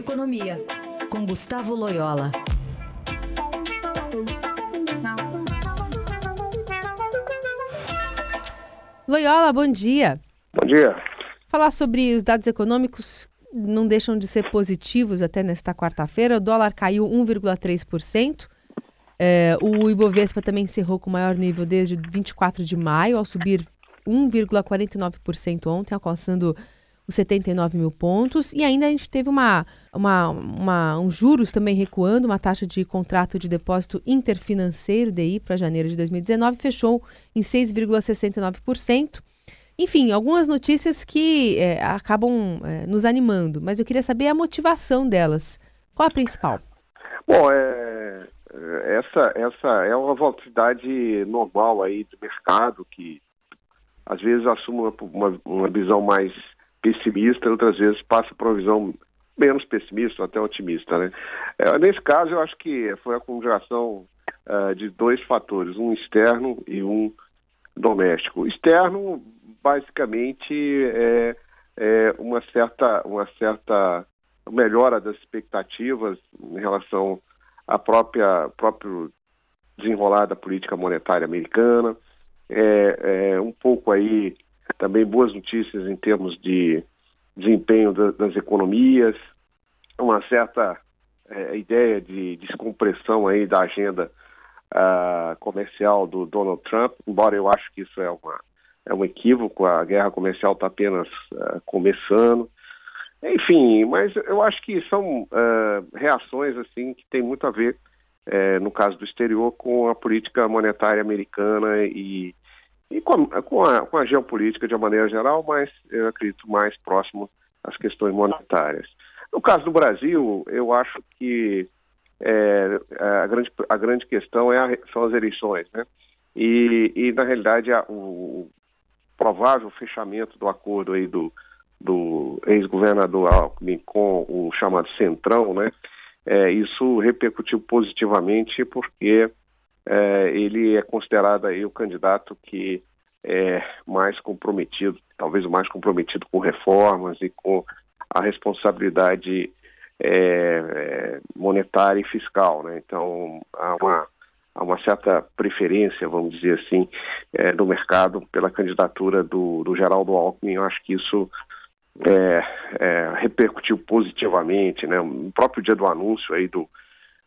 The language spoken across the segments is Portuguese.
Economia, com Gustavo Loyola. Loyola, bom dia. Bom dia. Falar sobre os dados econômicos não deixam de ser positivos até nesta quarta-feira. O dólar caiu 1,3%. É, o Ibovespa também encerrou com o maior nível desde 24 de maio, ao subir 1,49% ontem, alcançando os 79 mil pontos. E ainda a gente teve uma, uma, uma, um juros também recuando, uma taxa de contrato de depósito interfinanceiro, DI, para janeiro de 2019, fechou em 6,69%. Enfim, algumas notícias que é, acabam é, nos animando, mas eu queria saber a motivação delas. Qual a principal? Bom, é, essa, essa é uma volatilidade normal aí do mercado que às vezes assume uma, uma, uma visão mais pessimista, outras vezes passa por uma visão menos pessimista, até otimista, né? É, nesse caso, eu acho que foi a conjugação uh, de dois fatores, um externo e um doméstico. Externo, basicamente, é, é uma certa, uma certa melhora das expectativas em relação à própria próprio desenrolar da política monetária americana, é, é um pouco aí também boas notícias em termos de desempenho da, das economias, uma certa é, ideia de descompressão aí da agenda uh, comercial do Donald Trump, embora eu acho que isso é, uma, é um equívoco, a guerra comercial está apenas uh, começando. Enfim, mas eu acho que são uh, reações assim que tem muito a ver, eh, no caso do exterior, com a política monetária americana e e com a, com a, com a geopolítica de uma maneira geral, mas eu acredito mais próximo às questões monetárias. No caso do Brasil, eu acho que é, a, grande, a grande questão é a, são as eleições, né? E, e na realidade, a, o provável fechamento do acordo aí do, do ex-governador Alckmin com o chamado Centrão, né? É, isso repercutiu positivamente porque é, ele é considerado aí o candidato que é mais comprometido, talvez o mais comprometido com reformas e com a responsabilidade é, é monetária e fiscal, né? Então há uma há uma certa preferência, vamos dizer assim, é, do mercado pela candidatura do, do Geraldo Alckmin. Eu acho que isso é, é, repercutiu positivamente, né? No próprio dia do anúncio aí do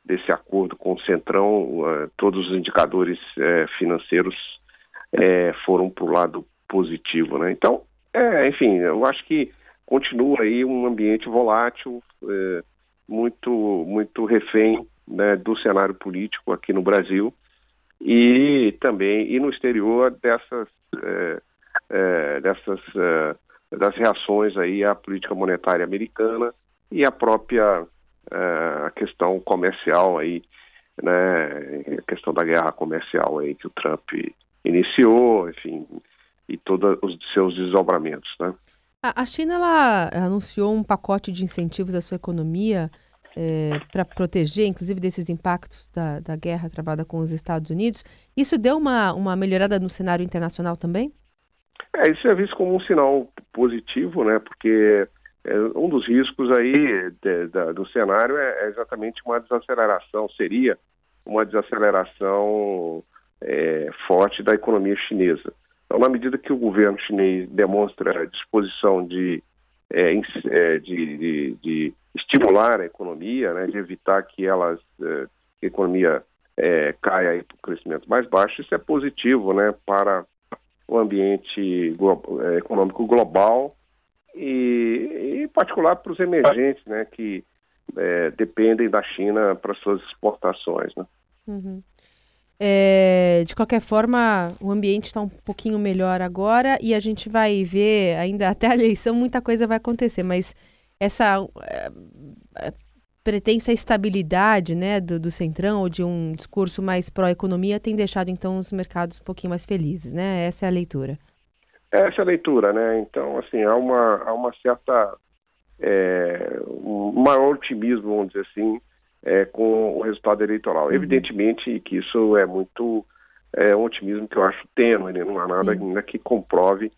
desse acordo com o Centrão, uh, todos os indicadores uh, financeiros uh, foram para o lado positivo, né? Então, é, enfim, eu acho que continua aí um ambiente volátil, muito, muito refém né, do cenário político aqui no Brasil e também e no exterior dessas dessas das reações aí à política monetária americana e à própria a questão comercial aí, né, a questão da guerra comercial aí que o Trump iniciou, enfim, e todos os seus desdobramentos, né? A China ela anunciou um pacote de incentivos à sua economia é, para proteger, inclusive, desses impactos da, da guerra travada com os Estados Unidos. Isso deu uma, uma melhorada no cenário internacional também? É, isso é visto como um sinal positivo, né? Porque é, um dos riscos aí de, de, do cenário é, é, exatamente uma desaceleração, seria uma desaceleração é, forte da economia chinesa. Então, na medida que o governo chinês demonstra disposição de, é, é de, de, estimular a economia, né, de evitar que elas, é, a economia caia para o crescimento mais baixo, isso é positivo né, para o ambiente econômico global e, em particular para os emergentes, né, que é, dependem da China para suas exportações. Né? Uhum. É, de qualquer forma, o ambiente está um pouquinho melhor agora e a gente vai ver, ainda até a eleição, muita coisa vai acontecer, mas essa é, é pretensa estabilidade né, do, do Centrão ou de um discurso mais pró-economia tem deixado então os mercados um pouquinho mais felizes, né? Essa é a leitura. Essa é a leitura, né? Então, assim, há uma, há uma certa. É, um maior otimismo, vamos dizer assim, é, com o resultado eleitoral. Uhum. Evidentemente que isso é muito. É um otimismo que eu acho tênue, né? não há nada ainda que comprove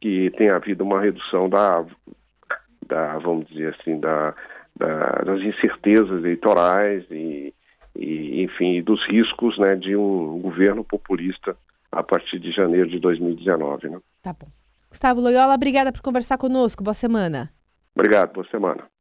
que tenha havido uma redução da, da vamos dizer assim, da, da, das incertezas eleitorais e, e, enfim, dos riscos né, de um governo populista a partir de janeiro de 2019. Né? Tá bom. Gustavo Loyola, obrigada por conversar conosco. Boa semana. Obrigado, boa semana.